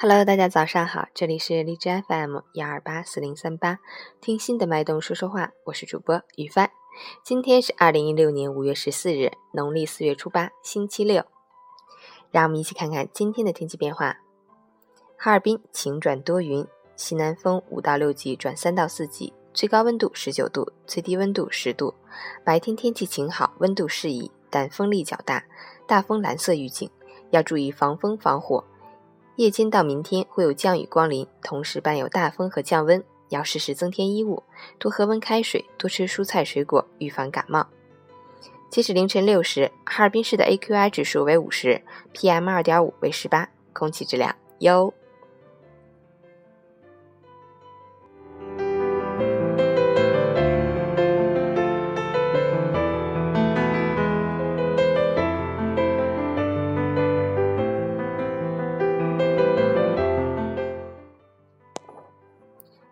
Hello，大家早上好，这里是荔枝 FM 幺二八四零三八，听心的脉动说说话，我是主播雨帆。今天是二零一六年五月十四日，农历四月初八，星期六。让我们一起看看今天的天气变化。哈尔滨晴转多云，西南风五到六级转三到四级，最高温度十九度，最低温度十度。白天天气晴好，温度适宜，但风力较大，大风蓝色预警，要注意防风防火。夜间到明天会有降雨光临，同时伴有大风和降温，要适时增添衣物，多喝温开水，多吃蔬菜水果，预防感冒。截止凌晨六时，哈尔滨市的 AQI 指数为五十，PM 二点五为十八，空气质量优。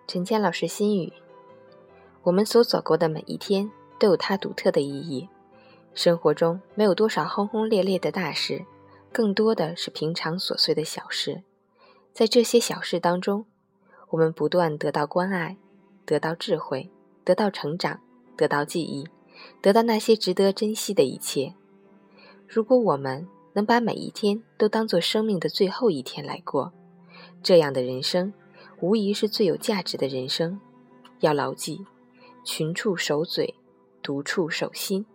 陈谦老师心语：我们所走过的每一天都有它独特的意义。生活中没有多少轰轰烈烈的大事，更多的是平常琐碎的小事。在这些小事当中，我们不断得到关爱，得到智慧，得到成长，得到记忆，得到那些值得珍惜的一切。如果我们能把每一天都当做生命的最后一天来过，这样的人生。无疑是最有价值的人生，要牢记：群处守嘴，独处守心。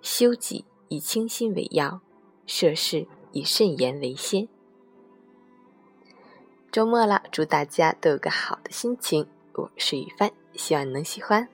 修己以清心为要，涉世以慎言为先。周末了，祝大家都有个好的心情。我是雨帆，希望你能喜欢。